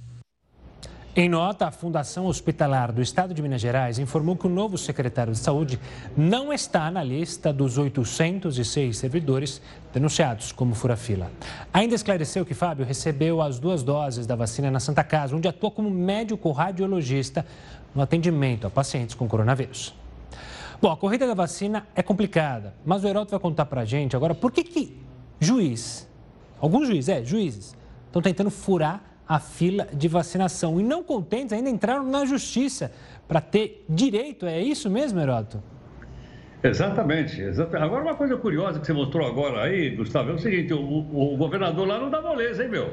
Speaker 1: Em nota, a Fundação Hospitalar do Estado de Minas Gerais informou que o novo secretário de Saúde não está na lista dos 806 servidores denunciados como fura-fila. Ainda esclareceu que Fábio recebeu as duas doses da vacina na Santa Casa, onde atua como médico radiologista no atendimento a pacientes com coronavírus. Bom, a corrida da vacina é complicada, mas o Heroto vai contar pra gente agora por que, que juiz, alguns juízes, é, juízes, estão tentando furar a fila de vacinação e não contentes ainda entraram na justiça para ter direito. É isso mesmo, Heroto?
Speaker 7: Exatamente, exatamente. Agora, uma coisa curiosa que você mostrou agora aí, Gustavo, é o seguinte: o, o governador lá não dá moleza, hein, meu?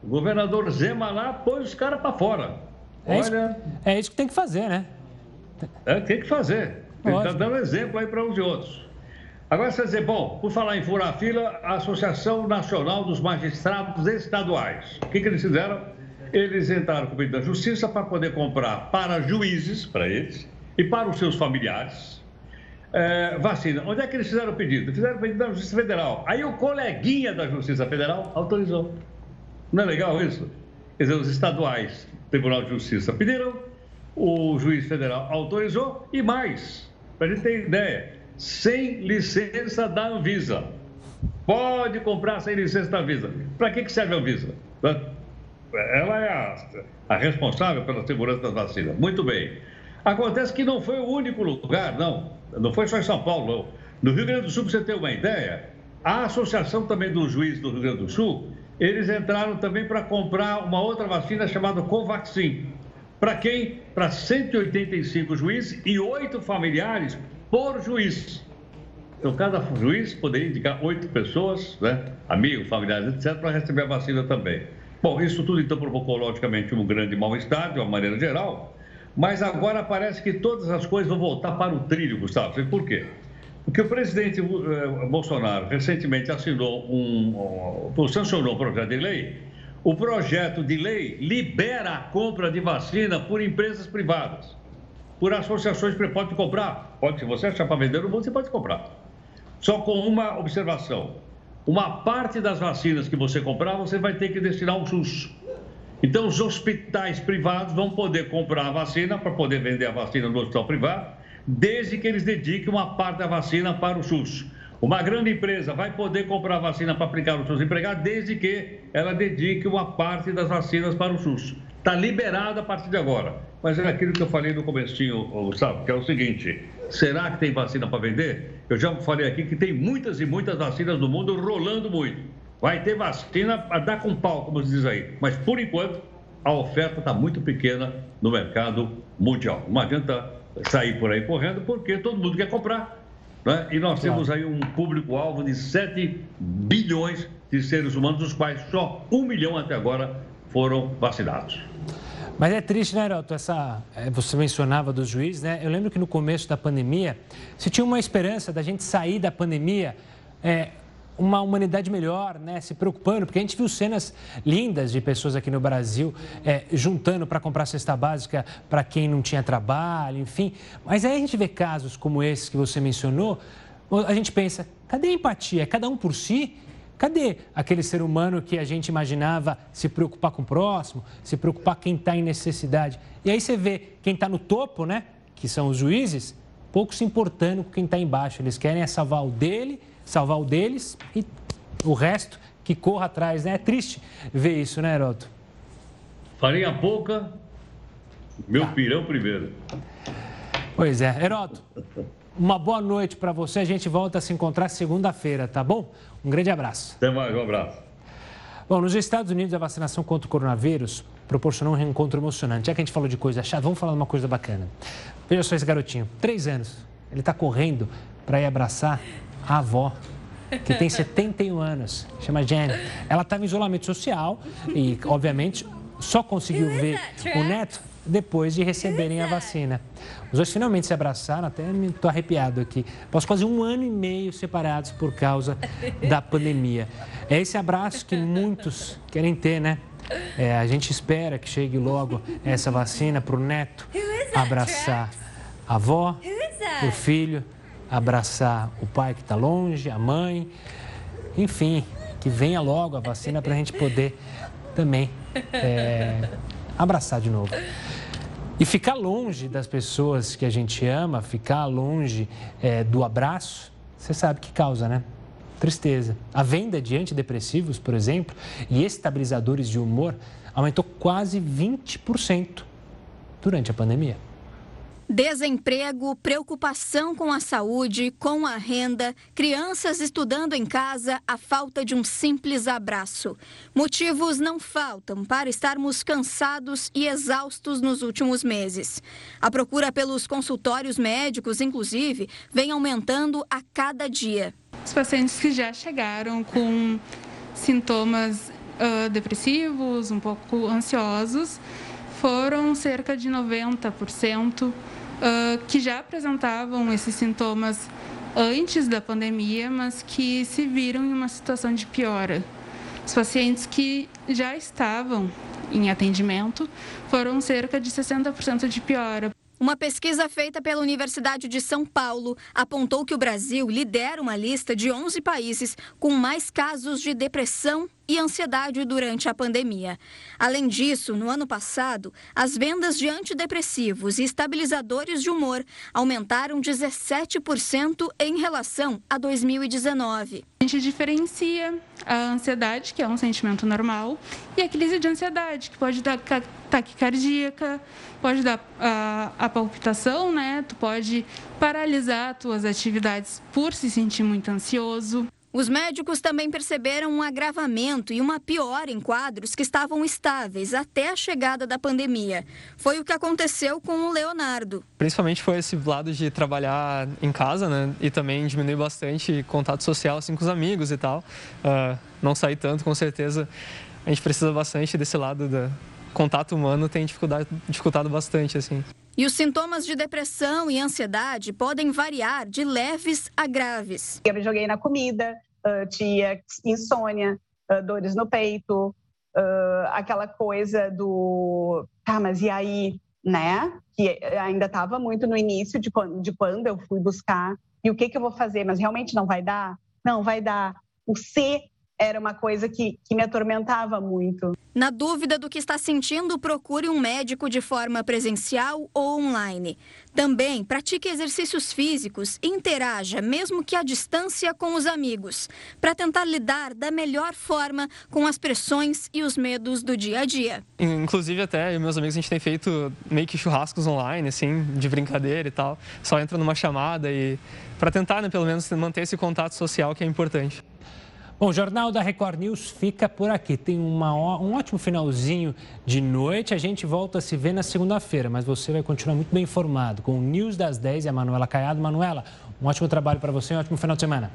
Speaker 7: O governador Zema lá pôs os caras para fora.
Speaker 1: É, Olha... isso, é isso que tem que fazer, né?
Speaker 7: É, tem que fazer. Ele está dando exemplo aí para uns e outros. Agora você dizer, bom, por falar em furar fila, a Associação Nacional dos Magistrados Estaduais. O que, que eles fizeram? Eles entraram com o pedido da Justiça para poder comprar para juízes, para eles, e para os seus familiares, é, vacina. Onde é que eles fizeram o pedido? Fizeram o pedido da Justiça Federal. Aí o coleguinha da Justiça Federal autorizou. Não é legal isso? Quer dizer, os estaduais, Tribunal de Justiça, pediram, o juiz federal autorizou e mais, para a gente ter ideia, sem licença da Anvisa. Pode comprar sem licença da Anvisa. Para que, que serve a Anvisa? Ela é a, a responsável pela segurança das vacinas. Muito bem. Acontece que não foi o único lugar, não. Não foi só em São Paulo, não. No Rio Grande do Sul, para você ter uma ideia, a associação também dos juízes do Rio Grande do Sul, eles entraram também para comprar uma outra vacina chamada Covaxin. Para quem? Para 185 juízes e oito familiares por juiz. Então, cada juiz poderia indicar oito pessoas, né, amigos, familiares, etc., para receber a vacina também. Bom, isso tudo então provocou, logicamente, um grande mal-estar, de uma maneira geral, Mas agora parece que todas as coisas vão voltar para o trilho, Gustavo. Por quê? Porque o presidente eh, Bolsonaro recentemente assinou um, sancionou um projeto de lei. O projeto de lei libera a compra de vacina por empresas privadas, por associações que podem comprar. Pode, se você achar para vender no mundo, você pode comprar. Só com uma observação: uma parte das vacinas que você comprar, você vai ter que destinar ao SUS. Então, os hospitais privados vão poder comprar a vacina para poder vender a vacina no hospital privado, desde que eles dediquem uma parte da vacina para o SUS. Uma grande empresa vai poder comprar vacina para aplicar nos seus empregados, desde que ela dedique uma parte das vacinas para o SUS. Está liberado a partir de agora. Mas é aquilo que eu falei no comecinho, Gustavo, que é o seguinte: será que tem vacina para vender? Eu já falei aqui que tem muitas e muitas vacinas no mundo rolando muito. Vai ter vacina a dar com pau, como se diz aí. Mas, por enquanto, a oferta está muito pequena no mercado mundial. Não adianta sair por aí correndo, porque todo mundo quer comprar. Né? E nós claro. temos aí um público-alvo de 7 bilhões de seres humanos, dos quais só um milhão até agora foram vacinados.
Speaker 1: Mas é triste, né, Heroto? Essa, é, você mencionava dos juízes, né? Eu lembro que no começo da pandemia, se tinha uma esperança da gente sair da pandemia é, uma humanidade melhor, né? Se preocupando, porque a gente viu cenas lindas de pessoas aqui no Brasil é, juntando para comprar cesta básica para quem não tinha trabalho, enfim. Mas aí a gente vê casos como esses que você mencionou, a gente pensa, cadê a empatia? É cada um por si? Cadê aquele ser humano que a gente imaginava se preocupar com o próximo, se preocupar quem está em necessidade? E aí você vê quem está no topo, né? Que são os juízes, pouco se importando com quem está embaixo. Eles querem é salvar o dele salvar o deles e o resto que corra atrás, né? É triste ver isso, né, Heroto?
Speaker 7: Farinha pouca, meu tá. pirão primeiro.
Speaker 1: Pois é. Heroto, uma boa noite para você. A gente volta a se encontrar segunda-feira, tá bom? Um grande abraço.
Speaker 7: Até mais, um abraço.
Speaker 1: Bom, nos Estados Unidos, a vacinação contra o coronavírus proporcionou um reencontro emocionante. Já que a gente falou de coisa chata, vamos falar de uma coisa bacana. Veja só esse garotinho, três anos. Ele está correndo para ir abraçar a avó, que tem 71 anos, chama Jenny. Ela estava em isolamento social e, obviamente, só conseguiu ver o neto depois de receberem a vacina. Os dois finalmente se abraçaram, até me estou arrepiado aqui. Após quase um ano e meio separados por causa da pandemia. É esse abraço que muitos querem ter, né? É, a gente espera que chegue logo essa vacina para o neto abraçar a avó, o filho abraçar o pai que está longe, a mãe, enfim, que venha logo a vacina para a gente poder também é, abraçar de novo. E ficar longe das pessoas que a gente ama, ficar longe é, do abraço, você sabe que causa, né? Tristeza. A venda de antidepressivos, por exemplo, e estabilizadores de humor aumentou quase 20% durante a pandemia.
Speaker 21: Desemprego, preocupação com a saúde, com a renda, crianças estudando em casa, a falta de um simples abraço. Motivos não faltam para estarmos cansados e exaustos nos últimos meses. A procura pelos consultórios médicos, inclusive, vem aumentando a cada dia.
Speaker 22: Os pacientes que já chegaram com sintomas uh, depressivos, um pouco ansiosos, foram cerca de 90% uh, que já apresentavam esses sintomas antes da pandemia, mas que se viram em uma situação de piora. Os pacientes que já estavam em atendimento foram cerca de 60% de piora.
Speaker 21: Uma pesquisa feita pela Universidade de São Paulo apontou que o Brasil lidera uma lista de 11 países com mais casos de depressão e ansiedade durante a pandemia. Além disso, no ano passado, as vendas de antidepressivos e estabilizadores de humor aumentaram 17% em relação a 2019.
Speaker 22: A gente diferencia a ansiedade, que é um sentimento normal, e a crise de ansiedade, que pode taquicardíaca, pode dar a, a palpitação, né? Tu pode paralisar tuas atividades por se sentir muito ansioso.
Speaker 21: Os médicos também perceberam um agravamento e uma piora em quadros que estavam estáveis até a chegada da pandemia. Foi o que aconteceu com o Leonardo.
Speaker 23: Principalmente foi esse lado de trabalhar em casa, né? E também diminuir bastante contato social assim, com os amigos e tal. Uh, não sair tanto, com certeza. A gente precisa bastante desse lado do contato humano, tem dificuldade, dificultado bastante, assim.
Speaker 21: E os sintomas de depressão e ansiedade podem variar de leves a graves.
Speaker 24: Eu me joguei na comida, uh, tinha insônia, uh, dores no peito, uh, aquela coisa do, tá, mas e aí, né? Que ainda estava muito no início de quando, de quando eu fui buscar. E o que, que eu vou fazer? Mas realmente não vai dar? Não, vai dar. O C era uma coisa que, que me atormentava muito.
Speaker 21: Na dúvida do que está sentindo, procure um médico de forma presencial ou online. Também pratique exercícios físicos interaja, mesmo que à distância, com os amigos, para tentar lidar da melhor forma com as pressões e os medos do dia a dia.
Speaker 23: Inclusive, até eu e meus amigos, a gente tem feito meio que churrascos online, assim, de brincadeira e tal. Só entra numa chamada e para tentar, né, pelo menos, manter esse contato social que é importante.
Speaker 1: Bom, o Jornal da Record News fica por aqui. Tem uma, um ótimo finalzinho de noite. A gente volta a se ver na segunda-feira, mas você vai continuar muito bem informado com o News das 10 e a Manuela Caiado. Manuela, um ótimo trabalho para você, um ótimo final de semana.